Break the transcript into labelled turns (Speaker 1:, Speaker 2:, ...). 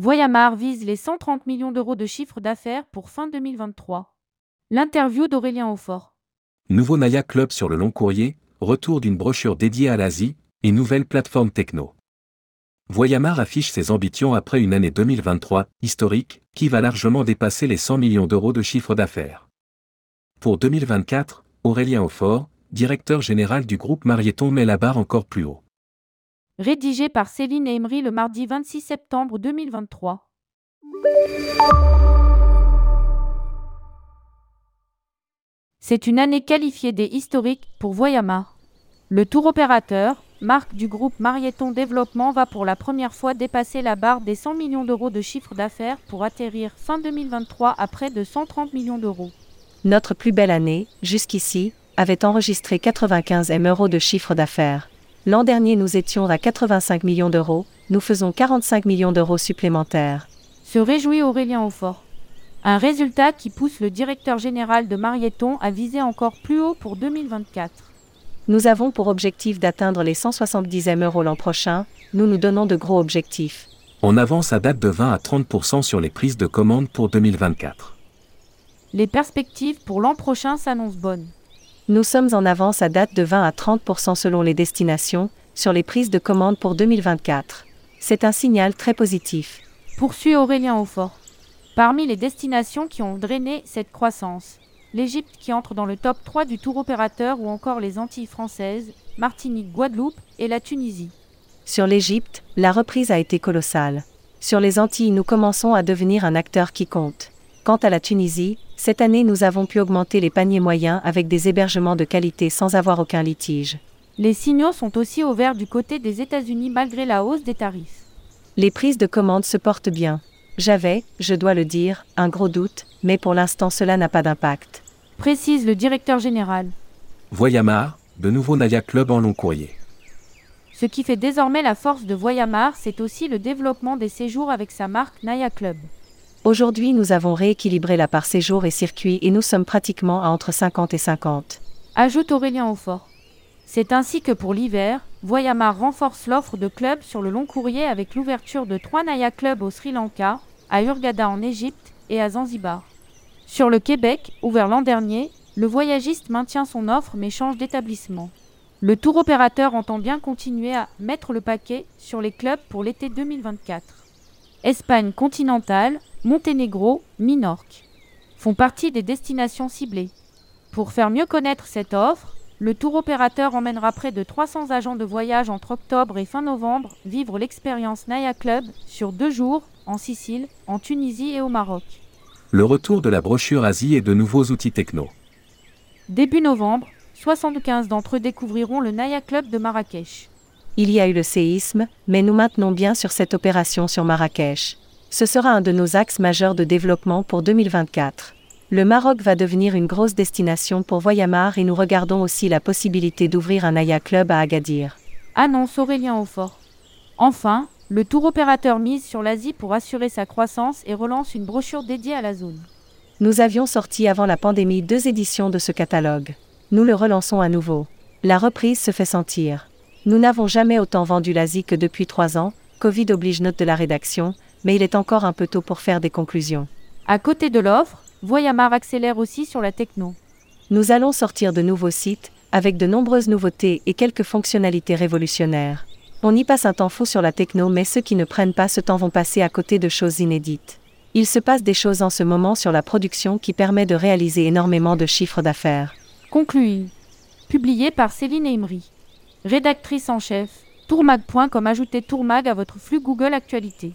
Speaker 1: Voyamar vise les 130 millions d'euros de chiffre d'affaires pour fin 2023. L'interview d'Aurélien Aufort.
Speaker 2: Nouveau Naya Club sur le long courrier, retour d'une brochure dédiée à l'Asie, et nouvelle plateforme techno. Voyamar affiche ses ambitions après une année 2023 historique, qui va largement dépasser les 100 millions d'euros de chiffre d'affaires. Pour 2024, Aurélien Aufort, directeur général du groupe Marieton met la barre encore plus haut.
Speaker 1: Rédigé par Céline Emery le mardi 26 septembre 2023. C'est une année qualifiée des historiques pour Voyamar. Le tour opérateur, marque du groupe Marieton Développement, va pour la première fois dépasser la barre des 100 millions d'euros de chiffre d'affaires pour atterrir fin 2023 à près de 130 millions d'euros.
Speaker 3: Notre plus belle année, jusqu'ici, avait enregistré 95 M euros de chiffre d'affaires. L'an dernier, nous étions à 85 millions d'euros, nous faisons 45 millions d'euros supplémentaires.
Speaker 1: Se réjouit Aurélien Aufort. Un résultat qui pousse le directeur général de Marieton à viser encore plus haut pour 2024.
Speaker 3: Nous avons pour objectif d'atteindre les 170 M euros l'an prochain, nous nous donnons de gros objectifs.
Speaker 2: On avance à date de 20 à 30% sur les prises de commandes pour 2024.
Speaker 1: Les perspectives pour l'an prochain s'annoncent bonnes.
Speaker 3: Nous sommes en avance à date de 20 à 30% selon les destinations, sur les prises de commandes pour 2024. C'est un signal très positif.
Speaker 1: Poursuit Aurélien Aufort. Parmi les destinations qui ont drainé cette croissance, l'Égypte qui entre dans le top 3 du tour opérateur ou encore les Antilles françaises, Martinique, Guadeloupe et la Tunisie.
Speaker 3: Sur l'Égypte, la reprise a été colossale. Sur les Antilles, nous commençons à devenir un acteur qui compte. Quant à la Tunisie, cette année nous avons pu augmenter les paniers moyens avec des hébergements de qualité sans avoir aucun litige.
Speaker 1: Les signaux sont aussi au vert du côté des États-Unis malgré la hausse des tarifs.
Speaker 3: Les prises de commandes se portent bien. J'avais, je dois le dire, un gros doute, mais pour l'instant cela n'a pas d'impact.
Speaker 1: Précise le directeur général.
Speaker 2: Voyamar, de nouveau Naya Club en long courrier.
Speaker 1: Ce qui fait désormais la force de Voyamar, c'est aussi le développement des séjours avec sa marque Naya Club.
Speaker 3: Aujourd'hui nous avons rééquilibré la part séjour et circuit et nous sommes pratiquement à entre 50 et 50.
Speaker 1: Ajoute Aurélien Aufort. C'est ainsi que pour l'hiver, Voyamar renforce l'offre de clubs sur le long courrier avec l'ouverture de trois Naya Clubs au Sri Lanka, à Hurghada en Égypte et à Zanzibar. Sur le Québec, ouvert l'an dernier, le voyagiste maintient son offre mais change d'établissement. Le tour opérateur entend bien continuer à mettre le paquet sur les clubs pour l'été 2024. Espagne continentale, Monténégro, Minorque font partie des destinations ciblées. Pour faire mieux connaître cette offre, le tour opérateur emmènera près de 300 agents de voyage entre octobre et fin novembre vivre l'expérience Naya Club sur deux jours en Sicile, en Tunisie et au Maroc.
Speaker 2: Le retour de la brochure Asie et de nouveaux outils techno.
Speaker 1: Début novembre, 75 d'entre eux découvriront le Naya Club de Marrakech.
Speaker 3: Il y a eu le séisme, mais nous maintenons bien sur cette opération sur Marrakech. Ce sera un de nos axes majeurs de développement pour 2024. Le Maroc va devenir une grosse destination pour Voyamar et nous regardons aussi la possibilité d'ouvrir un Naya Club à Agadir.
Speaker 1: Annonce Aurélien Aufort. Enfin, le tour opérateur mise sur l'Asie pour assurer sa croissance et relance une brochure dédiée à la zone.
Speaker 3: Nous avions sorti avant la pandémie deux éditions de ce catalogue. Nous le relançons à nouveau. La reprise se fait sentir. Nous n'avons jamais autant vendu l'Asie que depuis trois ans, Covid oblige note de la rédaction, mais il est encore un peu tôt pour faire des conclusions.
Speaker 1: À côté de l'offre, Voyamar accélère aussi sur la techno.
Speaker 3: Nous allons sortir de nouveaux sites, avec de nombreuses nouveautés et quelques fonctionnalités révolutionnaires. On y passe un temps fou sur la techno, mais ceux qui ne prennent pas ce temps vont passer à côté de choses inédites. Il se passe des choses en ce moment sur la production qui permet de réaliser énormément de chiffres d'affaires.
Speaker 1: Conclu. Publié par Céline Emery. Rédactrice en chef. Tourmag.com ajoutez Tourmag à votre flux Google Actualité.